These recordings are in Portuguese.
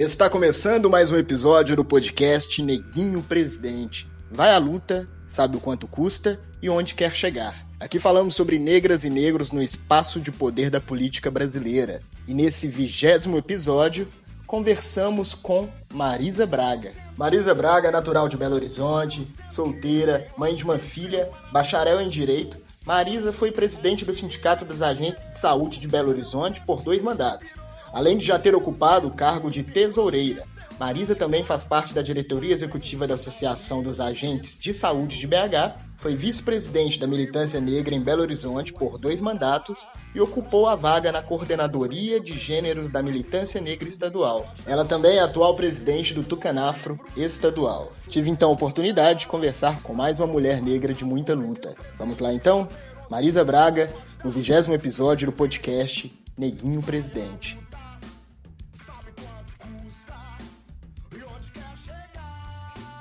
Está começando mais um episódio do podcast Neguinho Presidente. Vai à luta, sabe o quanto custa e onde quer chegar. Aqui falamos sobre negras e negros no espaço de poder da política brasileira. E nesse vigésimo episódio, conversamos com Marisa Braga. Marisa Braga natural de Belo Horizonte, solteira, mãe de uma filha, bacharel em Direito. Marisa foi presidente do Sindicato dos Agentes de Saúde de Belo Horizonte por dois mandatos Além de já ter ocupado o cargo de tesoureira, Marisa também faz parte da diretoria executiva da Associação dos Agentes de Saúde de BH, foi vice-presidente da militância negra em Belo Horizonte por dois mandatos e ocupou a vaga na coordenadoria de gêneros da militância negra estadual. Ela também é atual presidente do Tucanafro estadual. Tive então a oportunidade de conversar com mais uma mulher negra de muita luta. Vamos lá então? Marisa Braga, no vigésimo episódio do podcast Neguinho Presidente.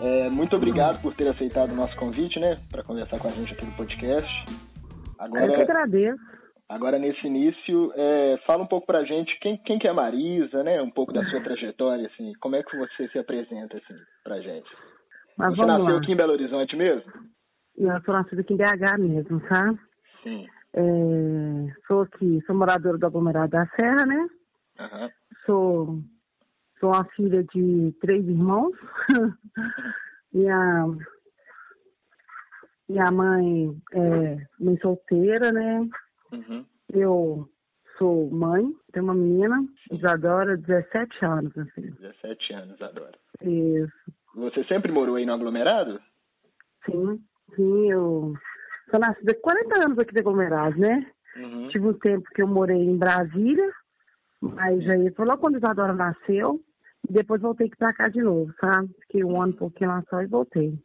É, muito obrigado por ter aceitado o nosso convite, né, para conversar com a gente aqui no podcast. Agora, Eu que agradeço. Agora, nesse início, é, fala um pouco para a gente quem, quem que é a Marisa, né, um pouco da sua trajetória, assim, como é que você se apresenta, assim, a gente. Mas você nasceu lá. aqui em Belo Horizonte mesmo? Eu sou nascida aqui em BH mesmo, tá? Sim. É, sou aqui, sou moradora do aglomerado da Serra, né? Uhum. Sou Sou a filha de três irmãos. minha, minha mãe é mãe solteira, né? Uhum. Eu sou mãe, tenho uma menina, Isadora, 17 anos, assim. 17 anos, Isadora. Isso. Você sempre morou aí no aglomerado? Sim, sim, eu sou nascida 40 anos aqui de aglomerado, né? Uhum. Tive um tempo que eu morei em Brasília, mas aí foi logo quando Isadora nasceu, depois voltei aqui pra cá de novo, sabe? Fiquei um ano, um pouquinho lá só e voltei.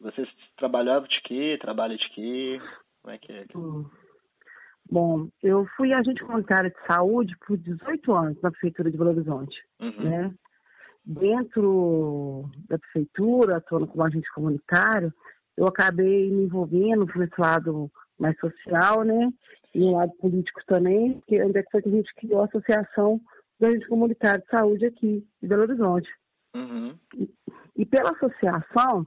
Você trabalhava de quê? Trabalha de quê? Como é que é? Hum. Bom, eu fui agente comunitário de saúde por 18 anos na Prefeitura de Belo Horizonte, uhum. né? Dentro da Prefeitura, atuando como agente comunitário, eu acabei me envolvendo nesse lado mais social, né? E no lado político também, porque onde é que foi que a gente criou a Associação do agente comunitário de saúde aqui de Belo Horizonte. Uhum. E, e, pela associação,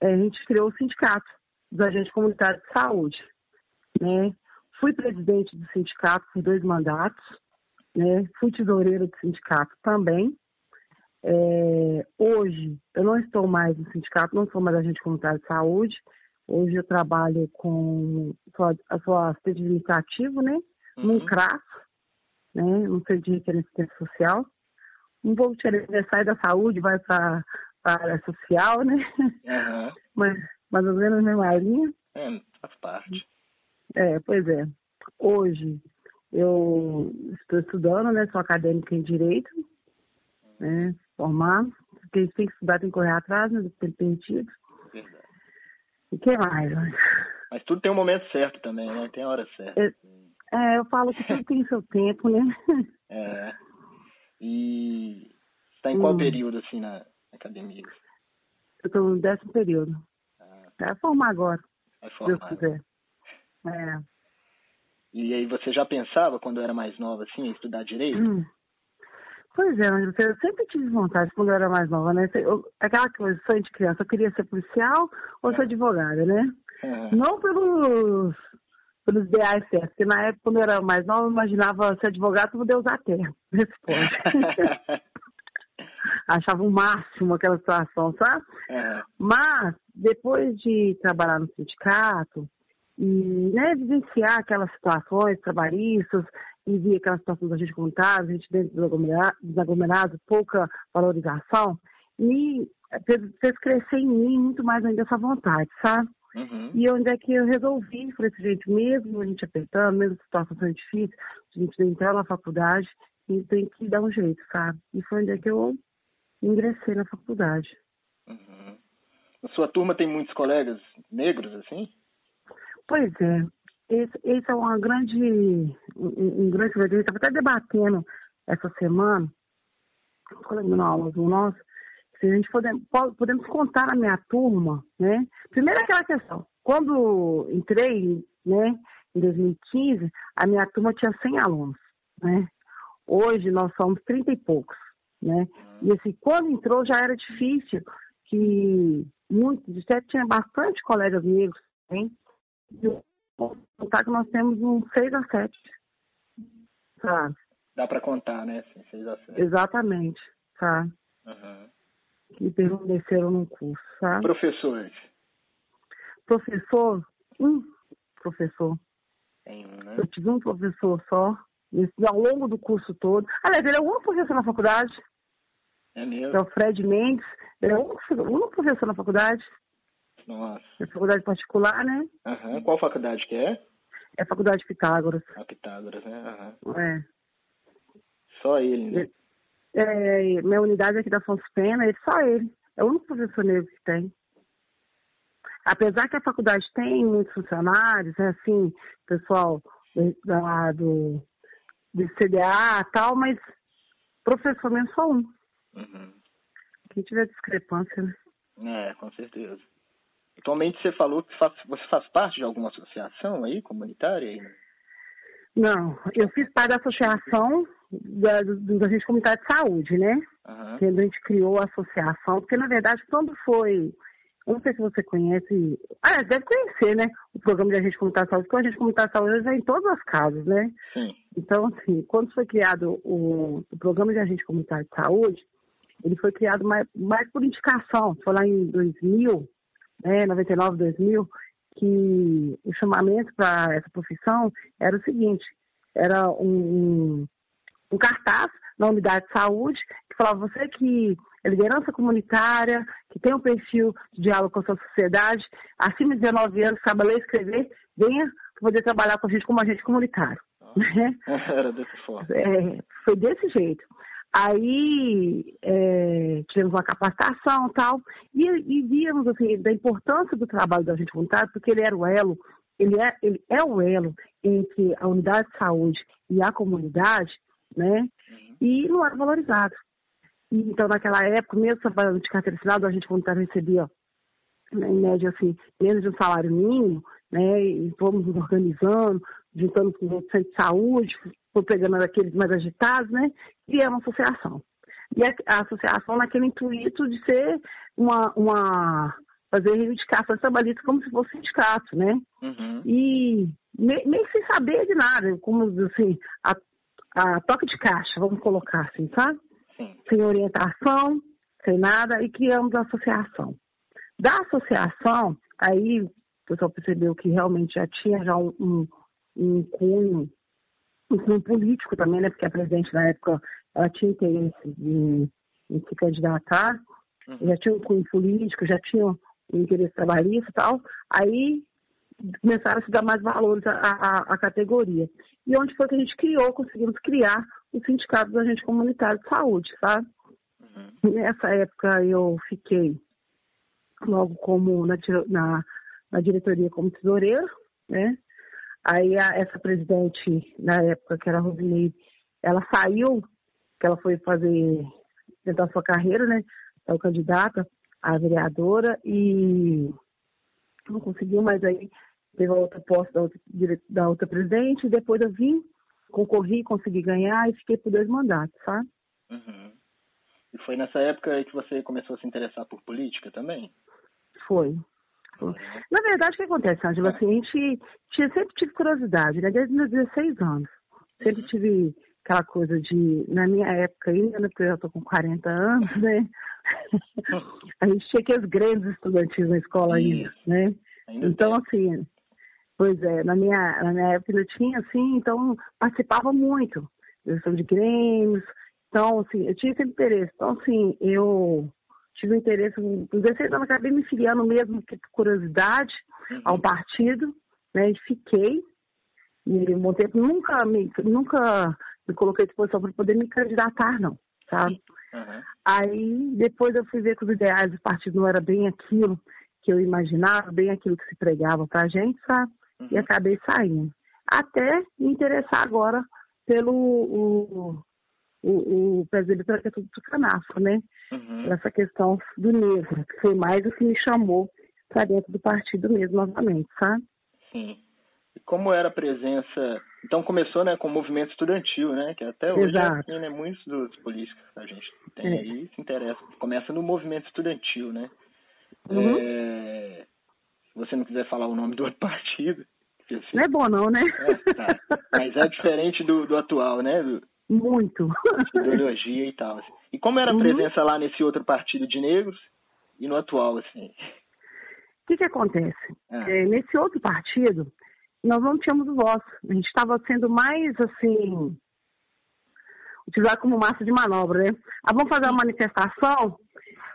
é, a gente criou o sindicato dos agentes comunitários de saúde. Né? Fui presidente do sindicato por dois mandatos, né? fui tesoureira do sindicato também. É, hoje, eu não estou mais no sindicato, não sou mais agente comunitário de saúde. Hoje eu trabalho com, sou, sou assistente administrativo, né? Uhum. Num CRAS, né? Não sei de assistência social. Um pouco né? sai da saúde, vai para a área social, né? Uhum. Mas mais ou menos na mesma linha. É, faz parte. É, pois é. Hoje eu estou estudando, né? Sou acadêmica em Direito, né? Formar. Porque tem que estudar, tem que correr atrás, né? Tem perdido. Verdade. E o que mais? Mas tudo tem um momento certo também, né? Tem a hora certa. É, é, eu falo que tudo tem seu tempo, né? É. E está em qual hum. período, assim, na academia? Eu estou no décimo período. Ah. Vai formar agora. Vai formar. Se Deus quiser. É. E aí você já pensava, quando era mais nova, assim, em estudar Direito? Hum. Pois é, eu sempre tive vontade quando eu era mais nova, né? Eu, aquela coisa, sonho de criança, eu queria ser policial ou ser advogada, né? É. Não pelos pelos ideais certos. Porque na época, quando eu era mais nova, eu imaginava ser advogado para poder usar terra. Responde. Achava o máximo aquela situação, sabe? Uhum. Mas, depois de trabalhar no sindicato e né, vivenciar aquelas situações trabalhistas e ver aquelas situações da gente comunitária, a gente dentro dos aglomerados, aglomerado, pouca valorização, me fez, fez crescer em mim muito mais ainda essa vontade, sabe? Uhum. E onde é que eu resolvi, falei assim, gente, mesmo a gente apertando, mesmo a situação sendo difícil, a gente tem que entrar na faculdade e tem que dar um jeito, sabe? E foi onde é que eu ingressei na faculdade. Uhum. Na sua turma tem muitos colegas negros, assim? Pois é. Esse, esse é uma grande, um, um grande problema. Estava até debatendo essa semana, colega na aula do nosso, se a gente podemos, podemos contar na minha turma, né? Primeiro aquela questão, quando entrei, né, em 2015, a minha turma tinha 100 alunos, né? Hoje nós somos 30 e poucos, né? E assim, quando entrou já era difícil, que muitos, até tinha bastante colegas negros também, contar que nós temos um 6 a 7. Sabe? Dá para contar, né? Assim, 6 a 7. Exatamente, tá? Uhum. Que permaneceram no curso, tá? Professores? Professor, um professor. Tem um, né? Eu tive um professor só, ao longo do curso todo. Aliás, ele é o único professor na faculdade. É mesmo? É o Fred Mendes. Ele é o único professor na faculdade. Nossa. É faculdade particular, né? Uhum. Qual faculdade que é? É a faculdade Pitágoras. A Pitágoras, né? Uhum. É. Só ele, né? É, minha unidade aqui da Afonso Pena, ele, só ele. É o único professor negro que tem. Apesar que a faculdade tem muitos funcionários, é assim, pessoal da, do, do CDA e tal, mas professor mesmo só um. Uhum. Quem tiver discrepância, né? É, com certeza. Atualmente você falou que faz, você faz parte de alguma associação aí, comunitária? Aí? Não, eu fiz parte da associação da, do, do agente comunitário de saúde, né? Uhum. Que a gente criou a associação, porque na verdade quando foi. Eu não sei se você conhece. Ah, deve conhecer, né? O programa de agente comunitário de saúde, porque o agente comunitário de saúde vai em todas as casas, né? Sim. Então, assim, quando foi criado o, o programa de agente comunitário de saúde, ele foi criado mais, mais por indicação. Foi lá em 2000, né, 99, 2000, que o chamamento para essa profissão era o seguinte: era um, um cartaz na unidade de saúde que falava você que é liderança comunitária, que tem um perfil de diálogo com a sua sociedade, acima de 19 anos, sabe ler e escrever, venha poder trabalhar com a gente como agente comunitário. Ah, né? Era dessa forma. É, foi desse jeito. Aí é, tivemos uma capacitação tal, e, e víamos assim, da importância do trabalho do agente comunitário, porque ele era o elo, ele é, ele é o elo entre a unidade de saúde e a comunidade, né? Uhum. E não era valorizado. E, então, naquela época, mesmo trabalhando de carteira assinada, a gente comunitário recebia, né, em média, assim, menos de um salário mínimo, né? E fomos nos organizando, juntando com os centros de saúde, foi pegando aqueles mais agitados, né? E é uma associação. E a, a, associação naquele intuito de ser uma, uma fazer reivindicações trabalhistas como se fosse sindicato, né? Uhum. E meio, meio sem saber de nada, como assim, a, a toque de caixa, vamos colocar assim, sabe? Sim. Sem orientação, sem nada, e criamos a associação. Da associação, aí o pessoal percebeu que realmente já tinha já um, um, um cunho um político também, né? Porque a presidente na época ela tinha interesse em, em se candidatar, Uhum. já tinha um cunho político, já tinha um interesse trabalhista e tal. Aí começaram a se dar mais valores à, à, à categoria. E onde foi que a gente criou, conseguimos criar o Sindicato do Agente Comunitário de Saúde, sabe? Uhum. Nessa época eu fiquei logo como na, na, na diretoria como tesoureiro, né? Aí a, essa presidente, na época, que era a Rosineide, ela saiu, que ela foi fazer, tentar sua carreira, né? Ela candidata a vereadora e não conseguiu, mas aí teve a outra posse da outra, da outra presidente, e depois eu vim, concorri, consegui ganhar e fiquei por dois mandatos, sabe? Uhum. E foi nessa época que você começou a se interessar por política também? Foi. Na verdade, o que acontece, Angela? Assim, a gente tinha, sempre tive curiosidade, né? Desde meus 16 anos. Sempre Uhum. tive aquela coisa de, na minha época ainda, né? Porque eu já tô com 40 anos, né? a gente tinha aqueles grandes estudantis na escola ainda, né? Ainda Então, tem. assim, pois é, na minha, na minha época eu tinha, assim, então participava muito. Gestão de grêmios. Então, assim, eu tinha sempre interesse. Então, assim, eu tive interesse, com 16 anos, acabei me filiando mesmo, que por curiosidade, Uhum. ao partido, né, e fiquei. E um bom tempo, nunca me, nunca me coloquei à disposição para poder me candidatar, não, sabe? Uhum. Aí, depois eu fui ver que os ideais do partido não era bem aquilo que eu imaginava, bem aquilo que se pregava pra gente, sabe? E Uhum. acabei saindo. Até me interessar agora pelo o, o, o presidente da questão do canafro, né? Uhum. Essa questão do negro, que foi mais o que me chamou para dentro do partido mesmo novamente, sabe? Sim. E como era a presença. Então começou né, com o movimento estudantil, né? Que até hoje Exato. é assim, né? Muitos dos políticos que a gente tem É. aí se interessa. Começa no movimento estudantil, né? Uhum. É, Se você não quiser falar o nome do outro partido. Não é bom não, né? é, tá. Mas é diferente do, do atual, né? Do, Muito. ideologia e tal. assim. E como era a Uhum. presença lá nesse outro partido de negros e no atual, assim? O que, que acontece? Ah. É, nesse outro partido, nós não tínhamos voz. A gente estava sendo mais, assim, utilizado como massa de manobra, né? Ah, vamos fazer uma manifestação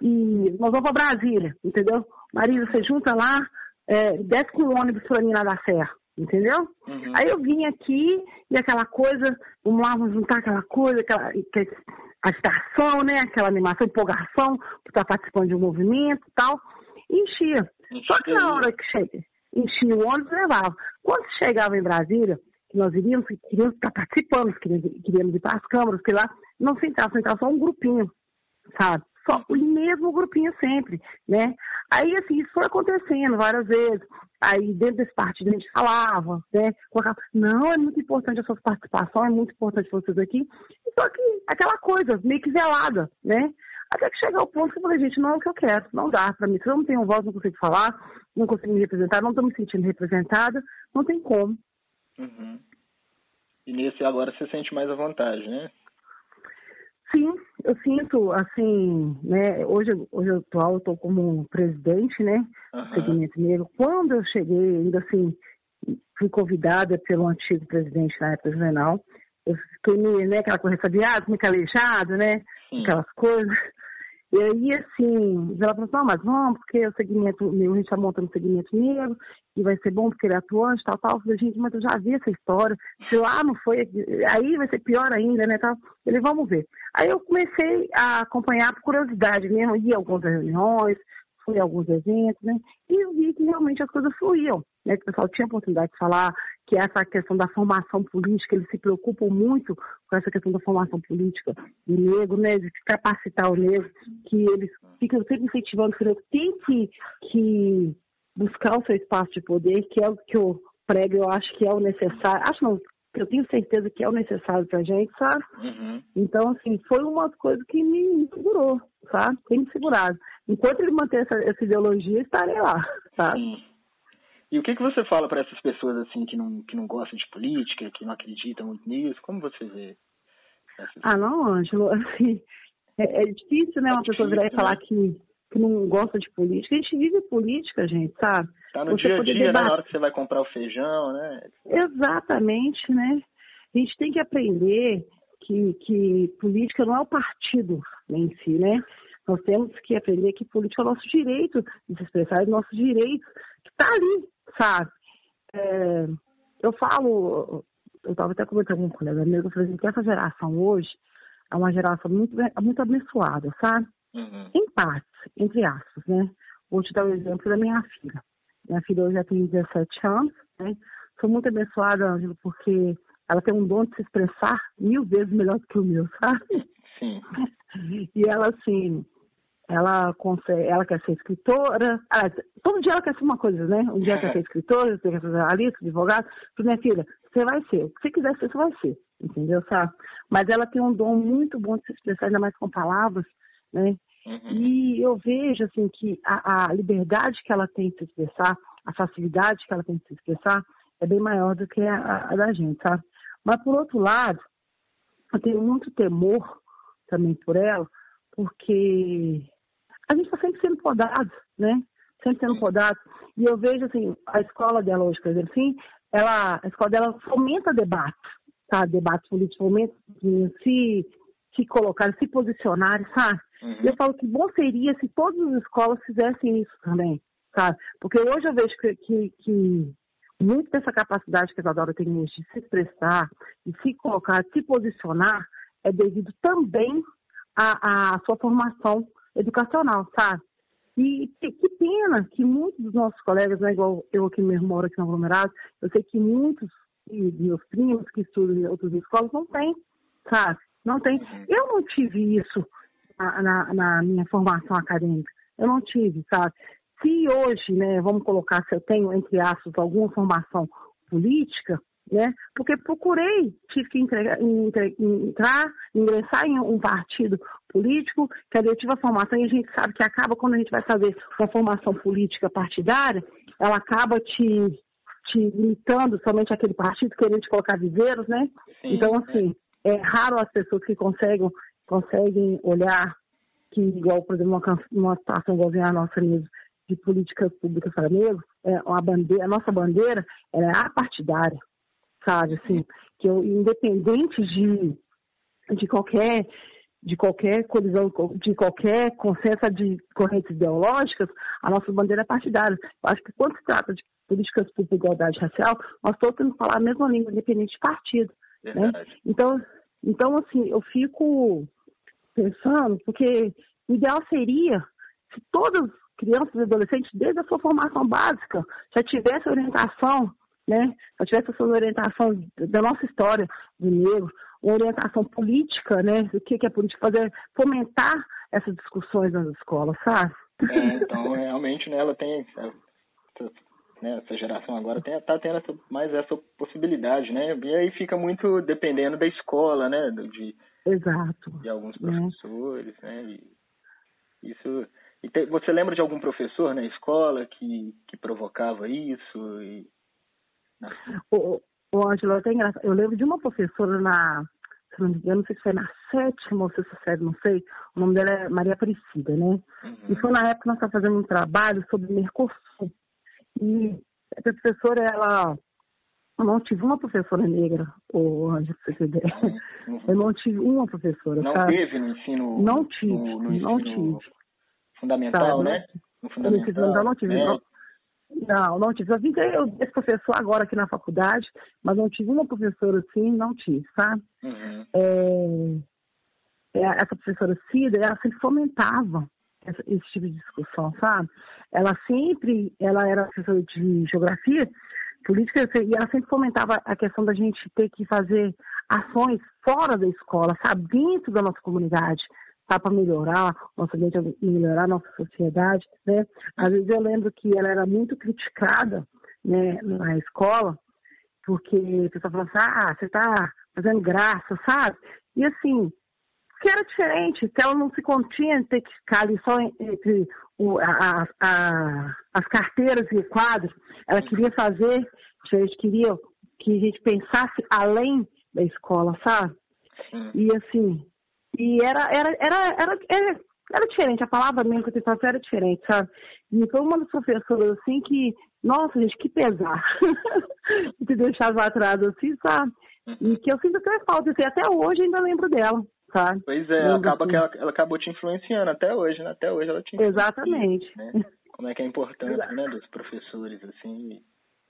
e nós vamos para Brasília, entendeu? Marisa, você junta lá, é, desce com o ônibus para mim lá da Serra, entendeu? Uhum. Aí eu vim aqui e aquela coisa, vamos lá, vamos juntar aquela coisa, aquela que- agitação, né? Aquela animação, empolgação, por estar participando de um movimento e tal. E enchia. Só que na hora que chega, enchia o ônibus, levava. Quando chegava em Brasília, que nós iríamos, que queríamos estar participando, queríamos, queríamos ir para as câmaras, que lá não sentava, sentava só um grupinho, sabe? Só o mesmo grupinho sempre, né? Aí, assim, isso foi acontecendo várias vezes. Aí, dentro desse partido, a gente falava, né? Colocava, não, é muito importante a sua participação, é muito importante vocês aqui. Só que aquela coisa, meio que velada, né? Até que chegar ao ponto que eu falei, gente, não é o que eu quero, não dá pra mim. Se eu não tenho voz, não consigo falar, não consigo me representar, não tô me sentindo representada, não tem como. Uhum. E nesse agora você sente mais à vontade, né? Sim, eu sinto, assim, né, hoje, hoje atual eu estou como presidente, né, do Aham. segmento negro. Quando eu cheguei, ainda assim, fui convidada pelo antigo presidente na época, Juvenal, eu fiquei meio, né, aquela coisa sabiada, meio calejado, né, Sim. aquelas coisas. E aí, assim, ela falou assim, não, mas vamos, porque o segmento meu, a gente está montando o segmento negro, e vai ser bom porque ele é atuante, tal, tal. Eu falei, gente, mas eu já vi essa história. Se lá não foi, aí vai ser pior ainda, né, tal. Ele, vamos ver. Aí eu comecei a acompanhar por curiosidade mesmo, ia a algumas reuniões, fui a alguns eventos, né, e vi que realmente as coisas fluíam, né, que o pessoal tinha oportunidade de falar, que essa questão da formação política, eles se preocupam muito com essa questão da formação política do negro, né, de capacitar o negro, que eles ficam sempre incentivando que o negro tem que, que buscar o seu espaço de poder, que é o que eu prego, eu acho que é o necessário, acho não, eu tenho certeza que é o necessário pra gente, sabe? Uhum. Então, assim, foi uma coisa que me, me segurou, sabe? Tem me segurado. Enquanto ele manter essa, essa ideologia, estarei lá, sabe? Sim. E o que, que você fala para essas pessoas assim que não, que não gostam de política, que não acreditam muito nisso? Como você vê? essas- Ah, não, Ângelo, assim, é, é difícil, né, É uma pessoa virar e difícil, falar né? que, que não gosta de política. A gente vive política, gente, sabe? Tá no você dia a dia, né? debater- na hora que você vai comprar o feijão, né? Exatamente, né? A gente tem que aprender que, que política não é o partido em si, né? Nós temos que aprender que política é o nosso direito de se expressar, é o nosso direito que está ali, sabe? É, eu falo, eu estava até comentando com um colega meu, eu falei assim, que essa geração hoje é uma geração muito, muito abençoada, sabe? Uhum. Em partes, entre aspas, né? Vou te dar o exemplo da minha filha. Minha filha hoje já tem 17 anos, né? Sou muito abençoada, Ângelo, porque ela tem um dom de se expressar mil vezes melhor do que o meu, sabe? Sim. E ela, assim, ela ela quer ser escritora. Ah, todo dia ela quer ser uma coisa, né? Um dia ela quer ser escritora, outro dia quer ser jornalista, advogado. Falei, minha filha, você vai ser. O que você quiser ser, você vai ser. Entendeu, sabe? Mas ela tem um dom muito bom de se expressar, ainda mais com palavras, né? Uhum. E eu vejo, assim, que a, a liberdade que ela tem de se expressar, a facilidade que ela tem de se expressar, é bem maior do que a, a da gente, sabe? Mas, por outro lado, eu tenho muito temor também por ela, porque a gente está sempre sendo podado, né? Sempre sendo podado. E eu vejo, assim, a escola dela hoje, por exemplo, assim, ela, a escola dela fomenta debate, tá? Debate político, fomenta se, se colocar, se posicionar, sabe? Uhum. E eu falo que bom seria se todas as escolas fizessem isso também, sabe? Porque hoje eu vejo que, que, que muito dessa capacidade que a Isadora tem hoje de se expressar, de se colocar, de se posicionar, é devido também à, à sua formação educacional, sabe? E que, pena que muitos dos nossos colegas, não é igual eu aqui mesmo moro aqui no aglomerado, eu sei que muitos meus primos que estudam em outras escolas não têm, sabe? Não tem. Eu não tive isso na, na, na minha formação acadêmica. Eu não tive, sabe? Se hoje, né, vamos colocar, se eu tenho, entre aspas, alguma formação política, né? Porque procurei, tive que entregar, entre, entrar, ingressar em um partido político, que eu tive a formação, e a gente sabe que acaba quando a gente vai fazer uma formação política partidária, ela acaba te, te limitando somente aquele partido, querendo te colocar viveiros, né? Sim, então, assim, é. é raro as pessoas que conseguem, conseguem olhar que, igual, por exemplo, uma, uma situação igualzinha a nossa mesmo, de políticas públicas para é, uma bandeira, a nossa bandeira é apartidária sabe? Assim, que eu, independente de, de qualquer de qualquer colisão, de qualquer consenso de correntes ideológicas, a nossa bandeira é partidária. Eu acho que quando se trata de políticas públicas de igualdade racial, nós todos temos que falar a mesma língua, independente de partido. Né? Então, então, assim, eu fico pensando, porque o ideal seria se todas as crianças e adolescentes, desde a sua formação básica, já tivessem orientação né? Se eu tivesse essa orientação da nossa história do negro, uma orientação política, né? O que, é política? Fazer, fomentar essas discussões nas escolas, sabe? É, então, realmente, né, ela tem... Essa, né, essa geração agora tem, tá tendo essa, mais essa possibilidade, né? E aí fica muito dependendo da escola, né? De, Exato. De alguns né? professores, né? né? E isso... E te, você lembra de algum professor na escola que, que provocava isso? E o, o Ângelo, até engraçado. Eu lembro de uma professora na, se não me engano, não sei se foi na sétima ou sexta série, não sei. O nome dela é Maria Aparecida, né? Uhum. E foi na época que nós estávamos fazendo um trabalho sobre Mercosul. E a professora, ela. Eu não tive uma professora negra, o Ângelo, pra você ideia. Uhum. Eu não tive uma professora. Não sabe? teve no ensino. Não tive, no, no não tive. Fundamental, sabe? né? No fundamental. No não tive. É. Não, não, tive. Eu vim eu esse professor agora aqui na faculdade, mas não tive uma professora assim, não tive, sabe? Uhum. É, é, essa professora Cida, ela sempre fomentava essa, esse tipo de discussão, sabe? Ela sempre, ela era professora de geografia, política, e ela sempre fomentava a questão da gente ter que fazer ações fora da escola, sabe? Dentro da nossa comunidade tá para melhorar nosso ambiente, melhorar nossa sociedade, né? Às vezes eu lembro que ela era muito criticada, né, na escola, porque a pessoa falava assim, ah, você está fazendo graça, sabe? E assim, que era diferente, que ela não se continha em ter que ficar ali só entre o, a, a, as carteiras e quadros, ela queria fazer, a gente queria que a gente pensasse além da escola, sabe? E assim, e era, era, era, era, era, era diferente, a palavra mesmo que eu te era diferente, sabe? E foi uma das professoras, assim, que, nossa, gente, que pesar. que deixava atrás, assim, sabe? E que eu sinto até falta, assim, até hoje ainda lembro dela, sabe? Pois é, acaba assim. que ela, ela, acabou te influenciando até hoje, né? Até hoje ela te. Exatamente. Né? Como é que é importante, né, dos professores, assim,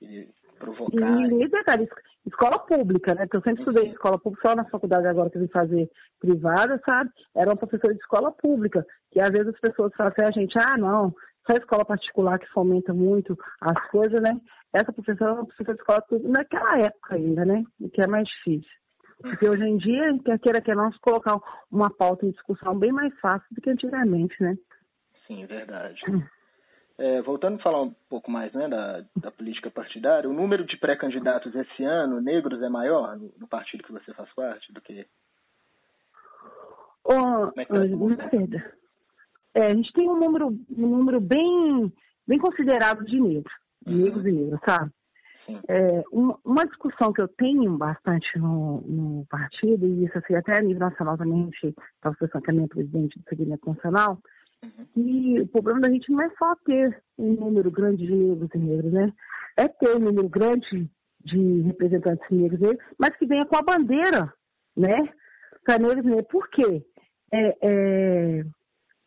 e provocar. E, detalhe, escola pública, né? Porque eu sempre estudei escola pública, só na faculdade agora que eu vim fazer privada, sabe? Era uma professora de escola pública, que às vezes as pessoas falam assim, a gente, ah, não, só escola particular que fomenta muito as coisas, né? Essa professora é uma professora de escola pública naquela época ainda, né? O que é mais difícil. Porque hoje em dia, quer queira que não, colocar uma pauta em discussão bem mais fácil do que antigamente, né? Sim, é verdade. É, voltando a falar um pouco mais né, da, da política partidária, o número de pré-candidatos esse ano, negros, é maior no, no, partido que você faz parte do que. Oh, é, tá é, a gente tem um número, um número bem, bem considerado de negros, uhum. negros e negras, sabe? É, uma, uma, discussão que eu tenho bastante no, no partido, e isso assim, até a nível nacional também, a gente estava conversando com a minha presidente do segmento nacional. E o problema da gente não é só ter um número grande de negros e negros, né? É ter um número grande de representantes negros, né? mas que venha com a bandeira, né? Para negros e negros. Por quê? É, é,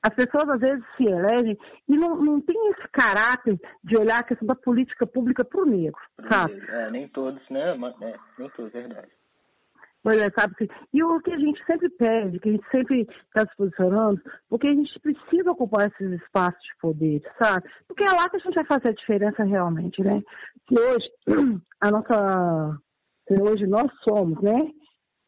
as pessoas às vezes se elegem e não, não tem esse caráter de olhar a questão da política pública para o negro, sabe? É, nem todos, né? É, nem todos, verdade. É, sabe e o que a gente sempre pede, que a gente sempre está se posicionando, porque a gente precisa ocupar esses espaços de poder, sabe? Porque é lá que a gente vai fazer a diferença realmente, né? Se hoje a nossa, hoje nós somos, né?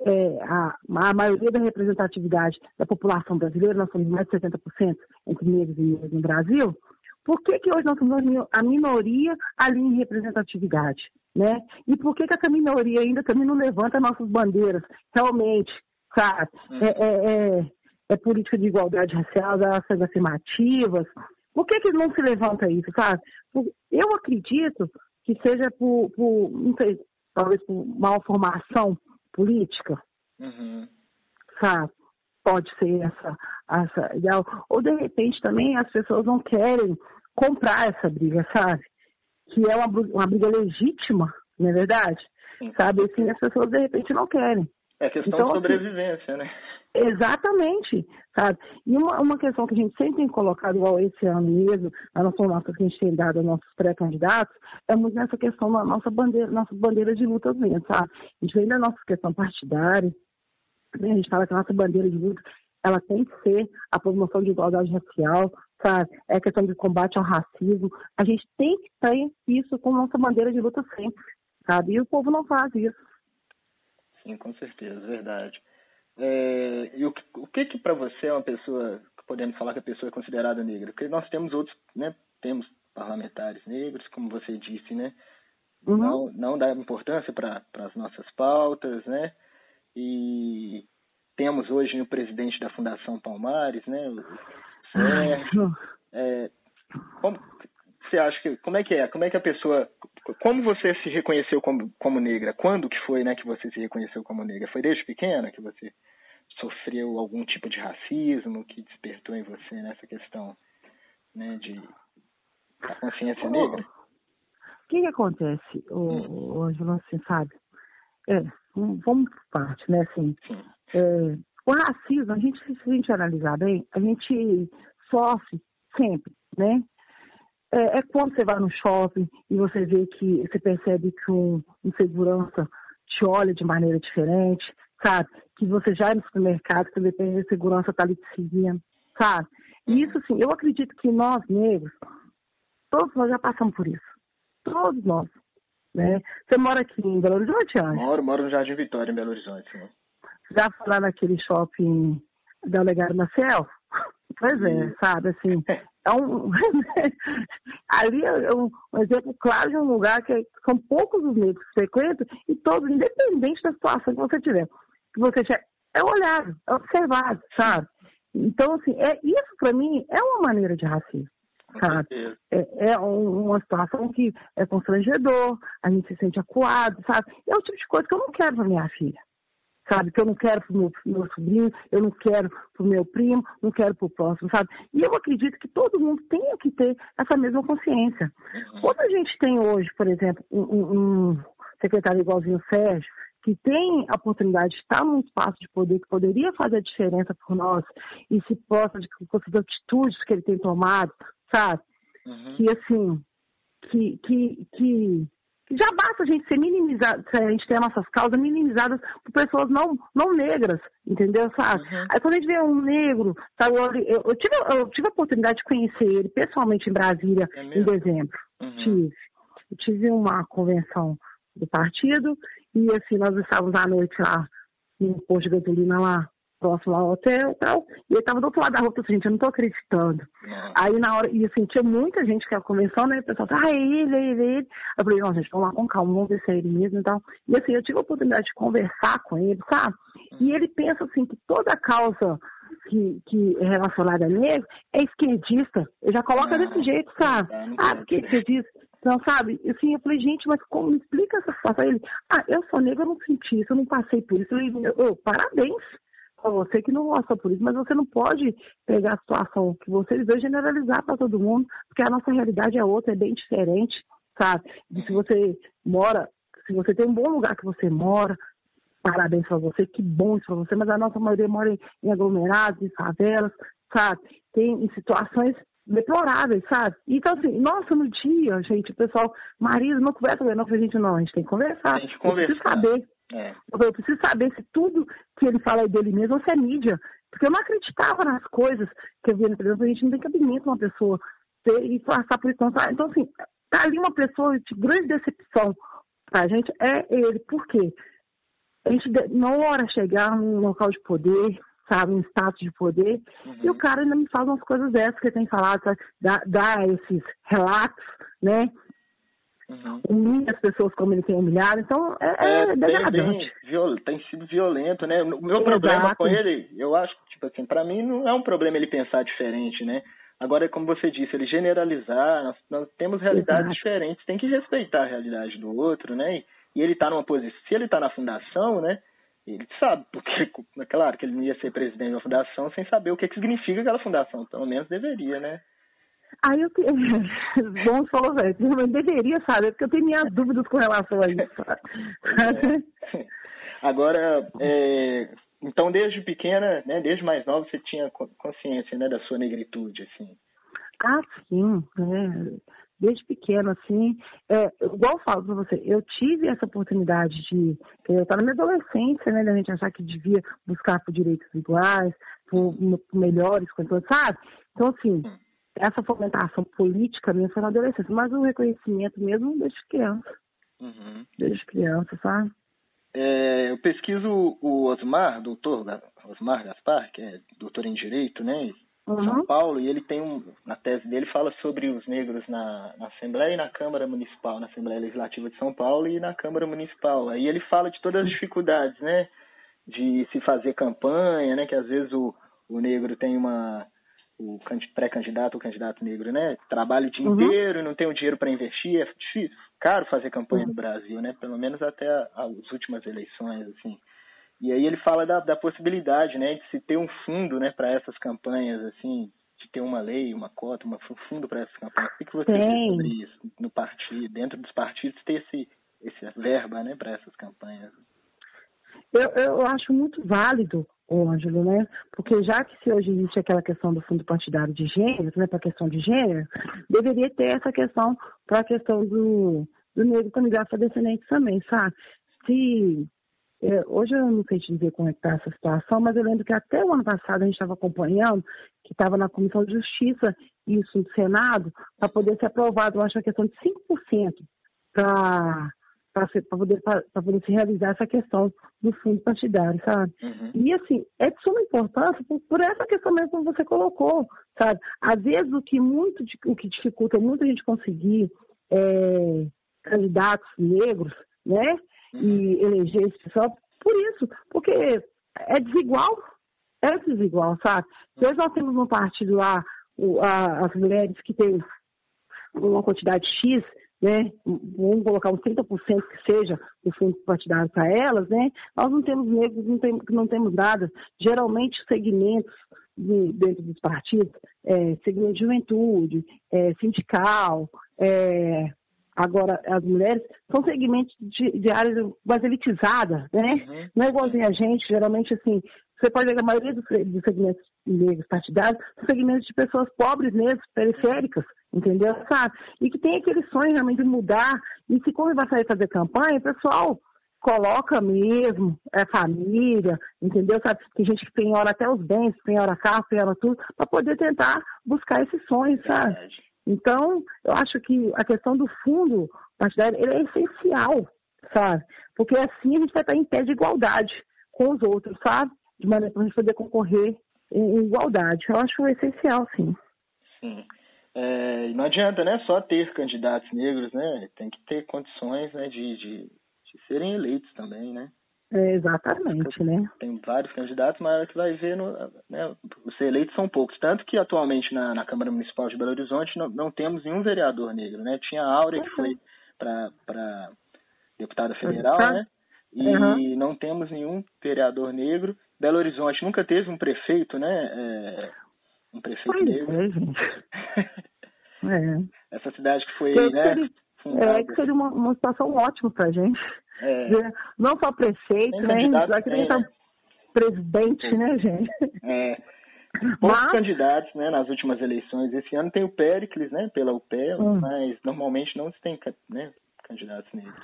É, a, a maioria da representatividade da população brasileira, nós somos mais de 70% entre negros e negros no Brasil, Por que, que hoje nós somos a minoria ali em representatividade? Né? E por que, que essa minoria ainda também não levanta nossas bandeiras? Realmente, sabe? Hum. É, é, é, é, política de igualdade racial, das ações afirmativas. Por que, que não se levanta isso, sabe? Eu acredito que seja por, por não sei, talvez por malformação política, uhum. sabe? Pode ser essa, essa ideal. Ou de repente também as pessoas não querem comprar essa briga, sabe? Que é uma, uma briga legítima, não é verdade? Sim. Sabe? Assim, as pessoas de repente não querem. É questão então, de assim, sobrevivência, assim, né? Exatamente, sabe? E uma, uma questão que a gente sempre tem colocado, igual esse ano mesmo, a nossa nossa que a gente tem dado aos nossos pré-candidatos, é muito nessa questão da nossa bandeira, nossa bandeira de luta mesmo, sabe? A gente vem da nossa questão partidária, né? a gente fala que a nossa bandeira de luta, ela tem que ser a promoção de igualdade racial, sabe? É questão de combate ao racismo. A gente tem que ter isso como nossa bandeira de luta sempre, sabe? E o povo não faz isso. Sim, com certeza, verdade. É, e o, o que que para você é uma pessoa, podemos falar que a pessoa é considerada negra? Porque nós temos outros, né, temos parlamentares negros, como você disse, né? Uhum. Não, não dá importância para as nossas pautas, né? E temos hoje o presidente da Fundação Palmares, né? O Sérgio. É, como você acha que como é que é? Como é que a pessoa como você se reconheceu como, como negra? Quando que foi, né, que você se reconheceu como negra? Foi desde pequena que você sofreu algum tipo de racismo que despertou em você nessa questão, né, de da consciência negra? O que, que acontece, o, Ângelo, assim, sabe? É, vamos por parte, né, assim. É, o racismo, a gente, se a gente analisar bem, a gente sofre sempre, né? É, é, quando você vai no shopping e você vê que você percebe que um, um segurança te olha de maneira diferente, sabe? Que você já é no supermercado, que depende da segurança tá ali te seguindo, sabe? E isso, sim, eu acredito que nós negros, todos nós já passamos por isso. Todos nós. Né? Você mora aqui em Belo Horizonte, Anjo? Moro, moro no Jardim Vitória, em Belo Horizonte. Né? Já foi lá naquele shopping da Legado Marcel? Pois é, sabe, assim, é um, ali é um, um, exemplo claro de um lugar que são poucos os negros que frequentam e todos, independente da situação que você tiver, que você é olhado, é observado, sabe? Então, assim, é, isso para mim é uma maneira de racismo, sabe? É, é uma situação que é constrangedor, a gente se sente acuado, sabe? É o tipo de coisa que eu não quero para minha filha sabe? Que eu não quero para o meu, meu, sobrinho, eu não quero para o meu primo, não quero para o próximo, sabe? E eu acredito que todo mundo tem que ter essa mesma consciência. Uhum. Quando a gente tem hoje, por exemplo, um, um secretário igualzinho o Sérgio, que tem a oportunidade de estar num espaço de poder que poderia fazer a diferença por nós e se possa de com as atitudes que ele tem tomado, sabe? Uhum. Que assim, que, que, que já basta a gente ser minimizado, a gente ter nossas causas minimizadas por pessoas não, não negras, entendeu, sabe? Uhum. Aí quando a gente vê um negro, sabe, eu, eu, eu, tive, eu tive a oportunidade de conhecer ele pessoalmente em Brasília é em dezembro. Uhum. Tive. Eu tive uma convenção do partido e assim, nós estávamos à noite lá no posto de gasolina lá próximo ao hotel e tal. E ele tava do outro lado da rua, assim, gente, eu não tô acreditando. Aí na hora, e assim, tinha muita gente que ia conversando, né? O pessoal, ah, é ele, é ele, é ele. Eu falei, não, gente, vamos lá com calma, vamos ver se é ele mesmo e tal. E assim, eu tive a oportunidade de conversar com ele, sabe? E ele pensa assim que toda causa que, que é relacionada a negro é esquerdista. Ele já coloca desse jeito, sabe? Ah, por que você diz? Então, sabe? Assim, eu falei, gente, mas como me explica essa situação? Ele, ah, eu sou negro, eu não senti isso, eu não passei por isso. Eu falei, oh, parabéns você que não gosta por isso, mas você não pode pegar a situação que você vê e generalizar para todo mundo, porque a nossa realidade é outra, é bem diferente, sabe? Se você mora, se você tem um bom lugar que você mora, parabéns para você, que bom isso para você, mas a nossa maioria mora em, em aglomerados, em favelas, sabe? Tem em situações deploráveis, sabe? Então, assim, nossa, no dia, gente, o pessoal, marido, não conversa com não, a gente não, a gente tem que conversar, a gente conversa. saber é. Eu preciso saber se tudo que ele fala é dele mesmo ou se é mídia. Porque eu não acreditava nas coisas que eu via na televisão. A gente não tem cabimento uma pessoa ter e passar por isso. Então, assim, tá ali uma pessoa de grande decepção pra gente é ele. Por quê? A gente não hora chegar num local de poder, sabe, um status de poder, uhum. e o cara ainda me fala umas coisas dessas que ele tem falado, sabe? Dá, dá esses relatos, né? Uhum. Humilha as pessoas como ele tem humilhado, então é, é, é degradante. Tem, tem sido violento, né? O meu Exato. problema com ele, eu acho, tipo assim, pra mim não é um problema ele pensar diferente, né? Agora, como você disse, ele generalizar, nós, nós temos realidades Exato. diferentes, tem que respeitar a realidade do outro, né? E, e ele está numa posição, se ele está na fundação, né? Ele sabe, porque é claro que ele não ia ser presidente de uma fundação sem saber o que, que significa aquela fundação, pelo menos deveria, né? Aí eu tenho. Bom, falou, velho. Eu deveria saber, porque eu tenho minhas dúvidas com relação a isso. É. Agora, é, então, desde pequena, né, desde mais nova, você tinha consciência né, da sua negritude, assim? Ah, sim. É. Desde pequena, assim. É, igual eu falo pra você, eu tive essa oportunidade de. Eu estava na minha adolescência, né, da gente achar que devia buscar por direitos iguais, por, por melhores sabe? Então, assim, essa fomentação política minha foi na adolescência, mas o reconhecimento mesmo desde criança. Uhum. Desde criança, sabe? É, eu pesquiso o Osmar, doutor Osmar Gaspar, que é doutor em Direito, né, em uhum. São Paulo, e ele tem um, na tese dele, fala sobre os negros na, na Assembleia e na Câmara Municipal, na Assembleia Legislativa de São Paulo e na Câmara Municipal. Aí ele fala de todas as dificuldades, né, de se fazer campanha, né, que às vezes o, o negro tem uma o pré-candidato ou candidato negro, né? Trabalha o dia uhum. inteiro e não tem o dinheiro para investir, é difícil, caro fazer campanha uhum. no Brasil, né? Pelo menos até as últimas eleições, assim. E aí ele fala da, da possibilidade, né, de se ter um fundo, né, para essas campanhas, assim, de ter uma lei, uma cota, uma, um fundo para essas campanhas. O que, você tem sobre isso no partido, dentro dos partidos, ter esse, esse verba, né, para essas campanhas? Eu, eu acho muito válido Ângelo, né? Porque já que se hoje existe aquela questão do fundo partidário de gênero, né, para a questão de gênero, deveria ter essa questão para a questão do, do negro candidato a descendente também, sabe? Se é, hoje eu não sei te dizer como é que está essa situação, mas eu lembro que até o ano passado a gente estava acompanhando, que estava na Comissão de Justiça, isso no Senado, para poder ser aprovado, eu acho a questão de 5% para para poder, poder se realizar essa questão do fundo partidário, sabe? Uhum. E assim, é de suma importância por, por, essa questão mesmo que você colocou, sabe? Às vezes o que muito o que dificulta muito a gente conseguir é, candidatos negros, né? Uhum. E eleger esse pessoal, por isso, porque é desigual, é desigual, sabe? Se hoje nós temos no partido lá o, a, as mulheres que têm uma quantidade X né, vamos colocar uns 30% que seja o fundo partidário para elas, né, nós não temos negros, não, tem, não temos nada. Geralmente os segmentos de, dentro dos partidos, é, segmento de juventude, é, sindical, é, agora as mulheres, são segmentos de, de áreas mais elitizadas, né? Uhum. Não é igualzinho a gente, geralmente assim, você pode ver que a maioria dos, dos segmentos negros partidários são segmentos de pessoas pobres mesmo, periféricas, entendeu? Sabe? E que tem aquele sonho realmente de mudar. E se quando vai sair fazer campanha, pessoal coloca mesmo, é família, entendeu? Sabe? Tem gente que penhora até os bens, penhora carro, penhora tudo, para poder tentar buscar esse sonho, sabe? Então, eu acho que a questão do fundo partidário é essencial, sabe? Porque assim a gente vai estar em pé de igualdade com os outros, sabe? De maneira para a gente poder concorrer em igualdade. Eu acho essencial, sim. Sim. É, não adianta, né, só ter candidatos negros, né? Tem que ter condições, né, de, de, de serem eleitos também, né? É, exatamente, né? Tem vários candidatos, mas que vai ver, no, né, os eleitos são poucos. Tanto que atualmente na, na Câmara Municipal de Belo Horizonte não, não temos nenhum vereador negro, né? Tinha a Áurea, que foi para deputada federal, né? E uhum. não temos nenhum vereador negro. Belo Horizonte nunca teve um prefeito, né? É, um prefeito pois negro. É, gente. é. Essa cidade que foi, que né? Seria, é, que seria uma, uma situação ótima pra gente. É. Não só prefeito, né? Já que nem tá presidente, né, gente? É. Poucos mas... candidatos, né, nas últimas eleições. Esse ano tem o Péricles, né, pela UPE, hum. mas normalmente não se tem, né, candidatos negros.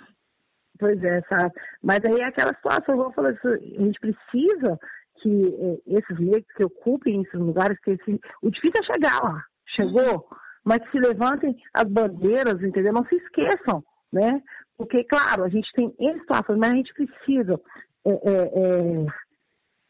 Pois é, sabe? Mas aí é aquela situação, eu vou falar, a gente precisa que é, esses negros que ocupem esses lugares, que esse, o difícil é chegar lá, chegou, mas que se levantem as bandeiras, entendeu? Não se esqueçam, né? Porque, claro, a gente tem situações, mas a gente precisa é, é, é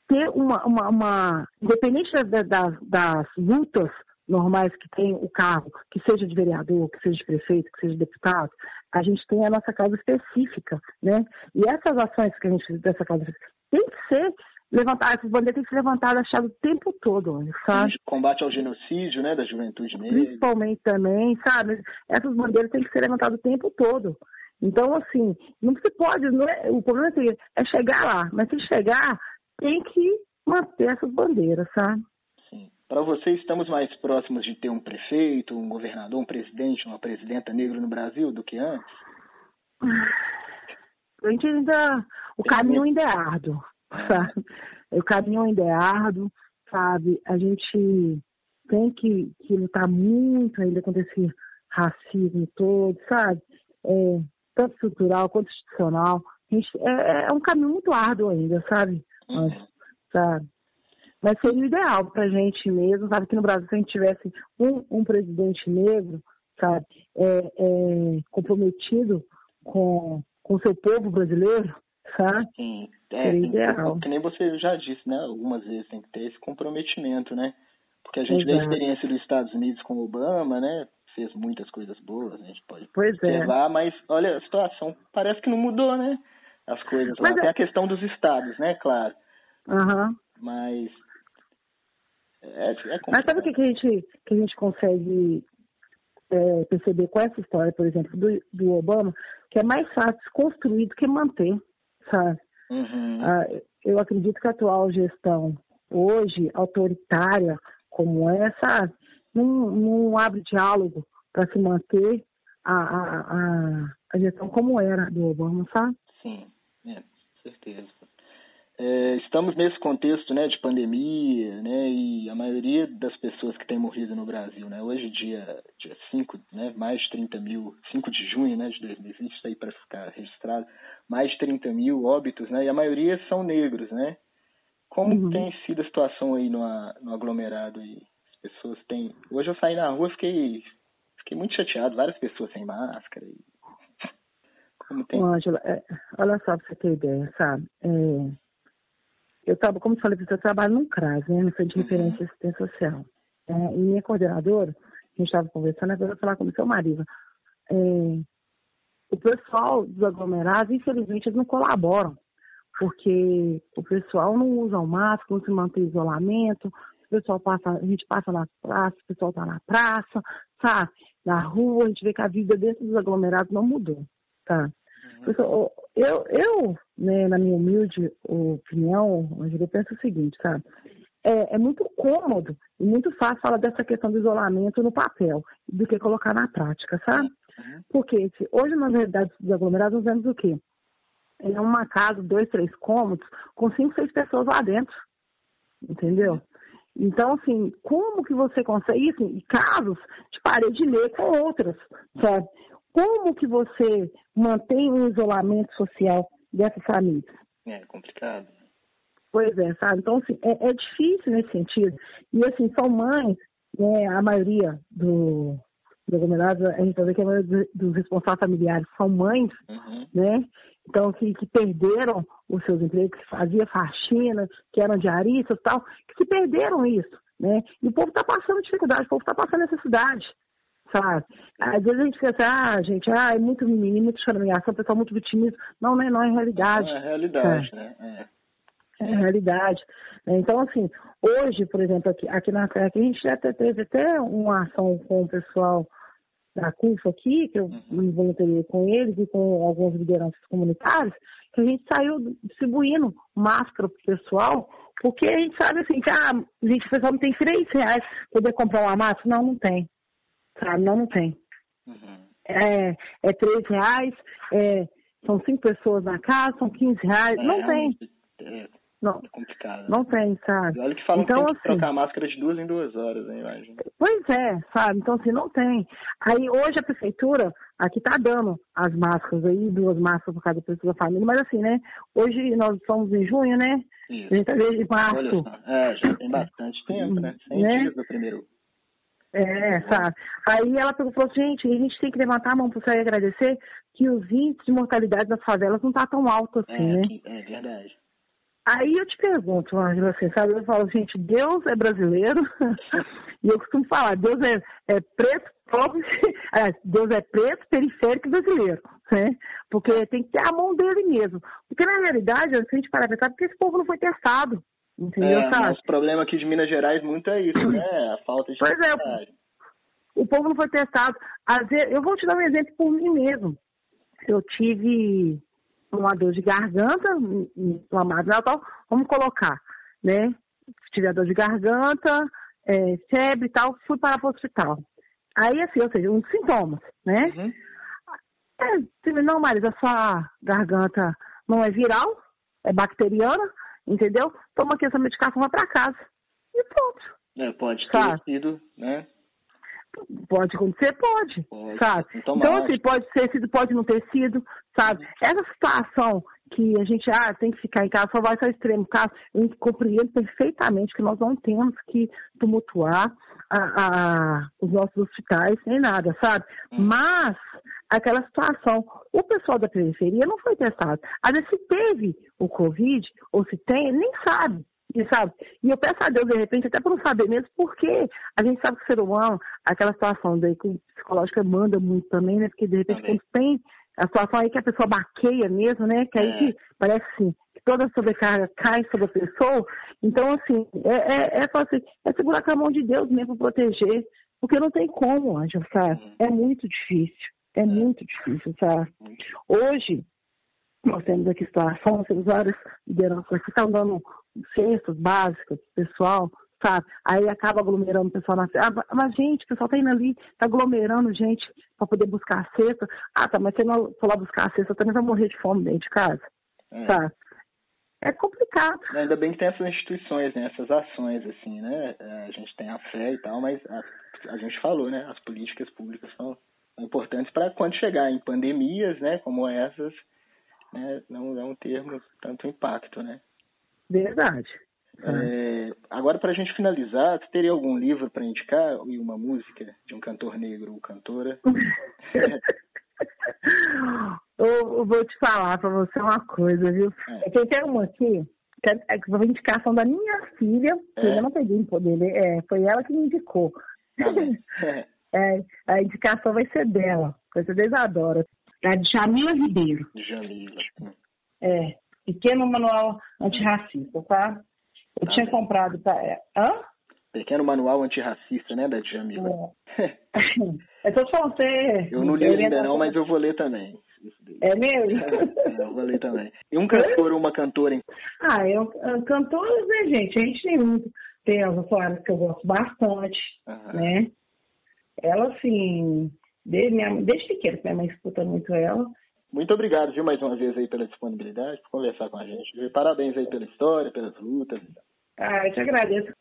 ter uma, uma, uma independente das, das, das lutas normais que tem o cargo, que seja de vereador, que seja de prefeito, que seja de deputado, a gente tem a nossa causa específica, né? E essas ações que a gente dessa causa tem que ser levantar, essas bandeiras têm que ser levantadas o tempo todo, sabe? Combate ao genocídio, né, da juventude negra. Principalmente também, sabe? Essas bandeiras têm que ser levantadas o tempo todo. Então, assim, não se pode, não é, o problema é, é chegar lá, mas se chegar, tem que manter essas bandeiras, sabe? Para você, estamos mais próximos de ter um prefeito, um governador, um presidente, uma presidenta negra no Brasil do que antes? A gente ainda. O caminho ainda é árduo, sabe? O caminho ainda é árduo, sabe? A gente tem que, que lutar muito ainda contra esse racismo todo, sabe? É, tanto estrutural quanto institucional. Gente, é, é, um caminho muito árduo ainda, sabe? Mas, uhum. sabe? Mas seria o ideal para a gente mesmo, sabe? Que no Brasil, se a gente tivesse um, um presidente negro, sabe? É, é, comprometido com o seu povo brasileiro, sabe? Sim, é, seria ideal. Que nem você já disse, né? Algumas vezes tem que ter esse comprometimento, né? Porque a gente Exato. vê a experiência dos Estados Unidos com Obama, né? Fez muitas coisas boas, a gente pode pois é. observar, é. mas olha, a situação parece que não mudou, né? As coisas lá. Mas Tem é... a questão dos estados, né? Claro. Uhum. Mas é, é Mas sabe o que, que, a gente, que a gente consegue é, perceber com essa história, por exemplo, do, do Obama, que é mais fácil construir do que manter, sabe? Uhum. Ah, eu acredito que a atual gestão, hoje, autoritária como essa, não, não abre diálogo para se manter a, a, a, a, gestão como era do Obama, sabe? Sim, é, certeza. É, estamos nesse contexto né, de pandemia, né, e a maioria das pessoas que têm morrido no Brasil, né, hoje, dia, dia 5, né, mais de 30 mil, 5 de junho né, de 2020, está aí para ficar registrado, mais de 30 mil óbitos, né, e a maioria são negros. Né? Como uhum. tem sido a situação aí no, no aglomerado? E as pessoas têm... Hoje eu saí na rua fiquei fiquei muito chateado, várias pessoas sem máscara. E... Como tem... Ângela, é, olha só para você ter ideia, sabe? É eu estava, como eu falei, eu trabalho num CRAS, né, no Centro de uhum. Referência de Assistência Social. É, e minha coordenadora, a gente estava conversando, vou falar com o seu marido. É, o pessoal dos aglomerados, infelizmente, eles não colaboram, porque o pessoal não usa o máscara, não se mantém isolamento, o pessoal passa, a gente passa nas praças, o pessoal está na praça, sabe? Na rua, a gente vê que a vida desses aglomerados não mudou, tá? Uhum. Eu, eu né, na minha humilde opinião, eu penso o seguinte, sabe? É, é, muito cômodo e muito fácil falar dessa questão do isolamento no papel do que colocar na prática, sabe? Uhum. Porque se, hoje, na realidade dos aglomerados, nós vemos o quê? É uma casa, dois, três cômodos, com cinco, seis pessoas lá dentro. Entendeu? Então, assim, como que você consegue? E casos de parede ler com outras, sabe? Como que você mantém o isolamento social dessas famílias? É complicado. Pois é, sabe? Então, assim, é, é difícil nesse sentido. E, assim, são mães, né, a maioria do, do aglomerado, a gente vê que a maioria dos responsáveis familiares são mães, uhum. né? Então, que, que perderam os seus empregos, que faziam faxina, que eram diaristas e tal, que se perderam isso, né? E o povo está passando dificuldade, o povo está passando necessidade sabe? Às vezes a gente pensa, ah, gente, ah, é muito mimimi, muito choramingação, pessoal muito vitimismo. Não, não é, não é realidade. Não é realidade, é. né? É. é realidade. Então, assim, hoje, por exemplo, aqui, aqui na Serra, a gente já teve até uma ação com o pessoal da CUF aqui, que eu uhum. me voluntariei com eles e com alguns lideranças comunitários, que a gente saiu distribuindo máscara pro pessoal, porque a gente sabe assim, que ah, gente, o pessoal não tem três reais poder comprar uma máscara. Não, não tem sabe? Não, não tem. Uhum. É, é 3 reais, é, são cinco pessoas na casa, são 15 reais, é, não tem. É, não, é complicado. Né? Não tem, sabe? E olha que falam então, que tem que assim, trocar máscara de duas em duas horas, hein, imagina. Pois é, sabe? Então, assim, não tem. Aí, hoje a prefeitura aqui tá dando as máscaras aí, duas máscaras por cada pessoa da família, mas assim, né? Hoje nós estamos em junho, né? Isso. A gente tá desde março. Olha só. É, já tem bastante tempo, né? 100 né? dias do primeiro é, sabe? Aí ela falou, gente, a gente tem que levantar a mão para você agradecer que os índices de mortalidade das favelas não tá tão alto assim, é, né? É verdade. Aí eu te pergunto, Ângela, assim, sabe? Eu falo, gente, Deus é brasileiro, e eu costumo falar, Deus é, é preto, pobre, é, Deus é preto, periférico e brasileiro, né? Porque tem que ter a mão dele mesmo. Porque na realidade, se a gente parar pensar, porque esse povo não foi testado, entendeu, é, sabe? O problema aqui de Minas Gerais muito é isso, né? A falta de Pois é, o povo não foi testado. Eu vou te dar um exemplo por mim mesmo. Eu tive uma dor de garganta, inflamado Natal, vamos colocar, né? Tive a dor de garganta, é, febre e tal, fui para o hospital. Aí, assim, ou seja, uns sintomas, né? Uhum. É, não, Marisa, sua garganta não é viral, é bacteriana, entendeu? Toma aqui essa medicação, vai para casa. E pronto. É, pode ter Sabe? sido, né? Pode acontecer, pode, pode. sabe? Então, assim, pode ter sido, pode não ter sido, sabe? Essa situação que a gente ah, tem que ficar em casa só vai ser extremo caso, eu compreendo perfeitamente que nós não temos que tumultuar a, a, os nossos hospitais nem nada, sabe? Hum. Mas aquela situação, o pessoal da periferia não foi testado. Às vezes se teve o Covid, ou se tem, nem sabe. E, sabe? E eu peço a Deus, de repente, até por não saber mesmo, porque a gente sabe que o ser humano, aquela situação daí que o psicológico manda muito também, né? Porque de repente quando tem a situação aí que a pessoa baqueia mesmo, né? Que aí é. que parece assim, que toda a sobrecarga cai sobre a pessoa. Então, assim, é, é, é, assim, é segurar com a mão de Deus mesmo para proteger. Porque não tem como, Ângelo, sabe? Uhum. É muito difícil. É, é. muito difícil, sabe? Hoje, nós temos aqui situação, temos várias lideranças que estão dando cestas básicas pessoal, sabe? Aí acaba aglomerando o pessoal na cesta. Ah, mas, gente, o pessoal tá indo ali, tá aglomerando gente para poder buscar a cesta. Ah, tá, mas se não for lá buscar a cesta, também vai morrer de fome dentro de casa, é. sabe? É complicado. Ainda bem que tem essas instituições, né? Essas ações, assim, né? É, a gente tem a fé e tal, mas a, a gente falou, né? As políticas públicas são para quando chegar em pandemias, né? Como essas, né? Não, não termos tanto impacto, né? Verdade. É, agora, para a gente finalizar, você teria algum livro para indicar e uma música de um cantor negro ou cantora? eu, vou te falar para você uma coisa, viu? É. Eu tenho uma aqui, que é, é uma indicação da minha filha, que é. eu não peguei em poder, né? é, foi ela que me indicou. Ah, é, a indicação vai ser dela, que vocês adoram. Da Jamila Ribeiro. Jamila. É, Pequeno Manual Antirracista, tá? Eu ah, tinha comprado para. É, hã? Pequeno Manual Antirracista, né, da Djamila? É. eu tô falando, você. Eu não li ainda não, mas eu vou ler também. É mesmo? É, eu vou ler também. E um cantor ou uma cantora, hein? Ah, eu, cantores, né, gente? A gente tem muito. Tem as Soares que eu gosto bastante, uhum. né? Ela, assim, desde, minha, desde pequena, minha mãe escuta muito ela. Muito obrigado, viu, mais uma vez aí pela disponibilidade, por conversar com a gente. E parabéns aí pela história, pelas lutas. Ah, eu te agradeço.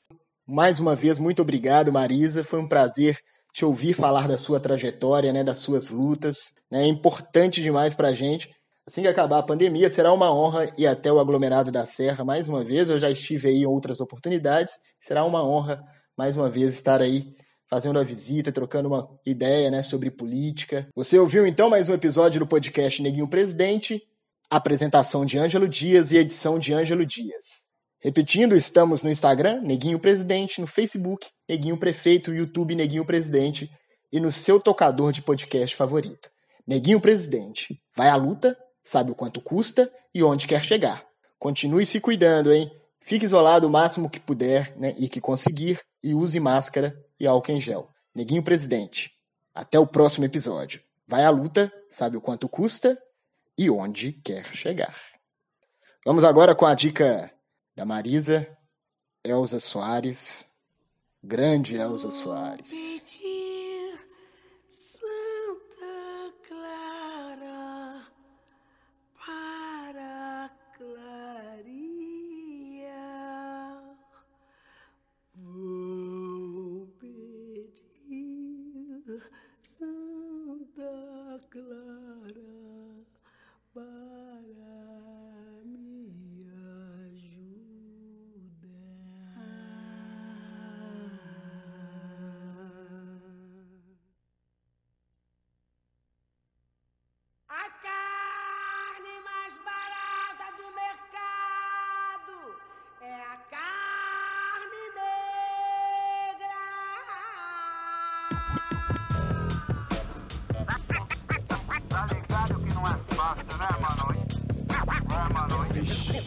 Mais uma vez, muito obrigado, Marisa. Foi um prazer te ouvir falar da sua trajetória, né, das suas lutas. Né? É importante demais para a gente. Assim que acabar a pandemia, será uma honra ir até o aglomerado da Serra mais uma vez. Eu já estive aí em outras oportunidades. Será uma honra mais uma vez estar aí fazendo a visita, trocando uma ideia né, sobre política. Você ouviu então mais um episódio do podcast Neguinho Presidente, apresentação de Ângelo Dias e edição de Ângelo Dias. Repetindo, estamos no Instagram, Neguinho Presidente, no Facebook, Neguinho Prefeito, YouTube, Neguinho Presidente e no seu tocador de podcast favorito. Neguinho Presidente, vai à luta, sabe o quanto custa e onde quer chegar. Continue se cuidando, hein? Fique isolado o máximo que puder né, e que conseguir e use máscara e álcool em gel. Neguinho Presidente. Até o próximo episódio. Vai à luta, sabe o quanto custa e onde quer chegar. Vamos agora com a dica da Marisa Elza Soares. Grande Elza Soares. Vixe,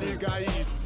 ele caiu.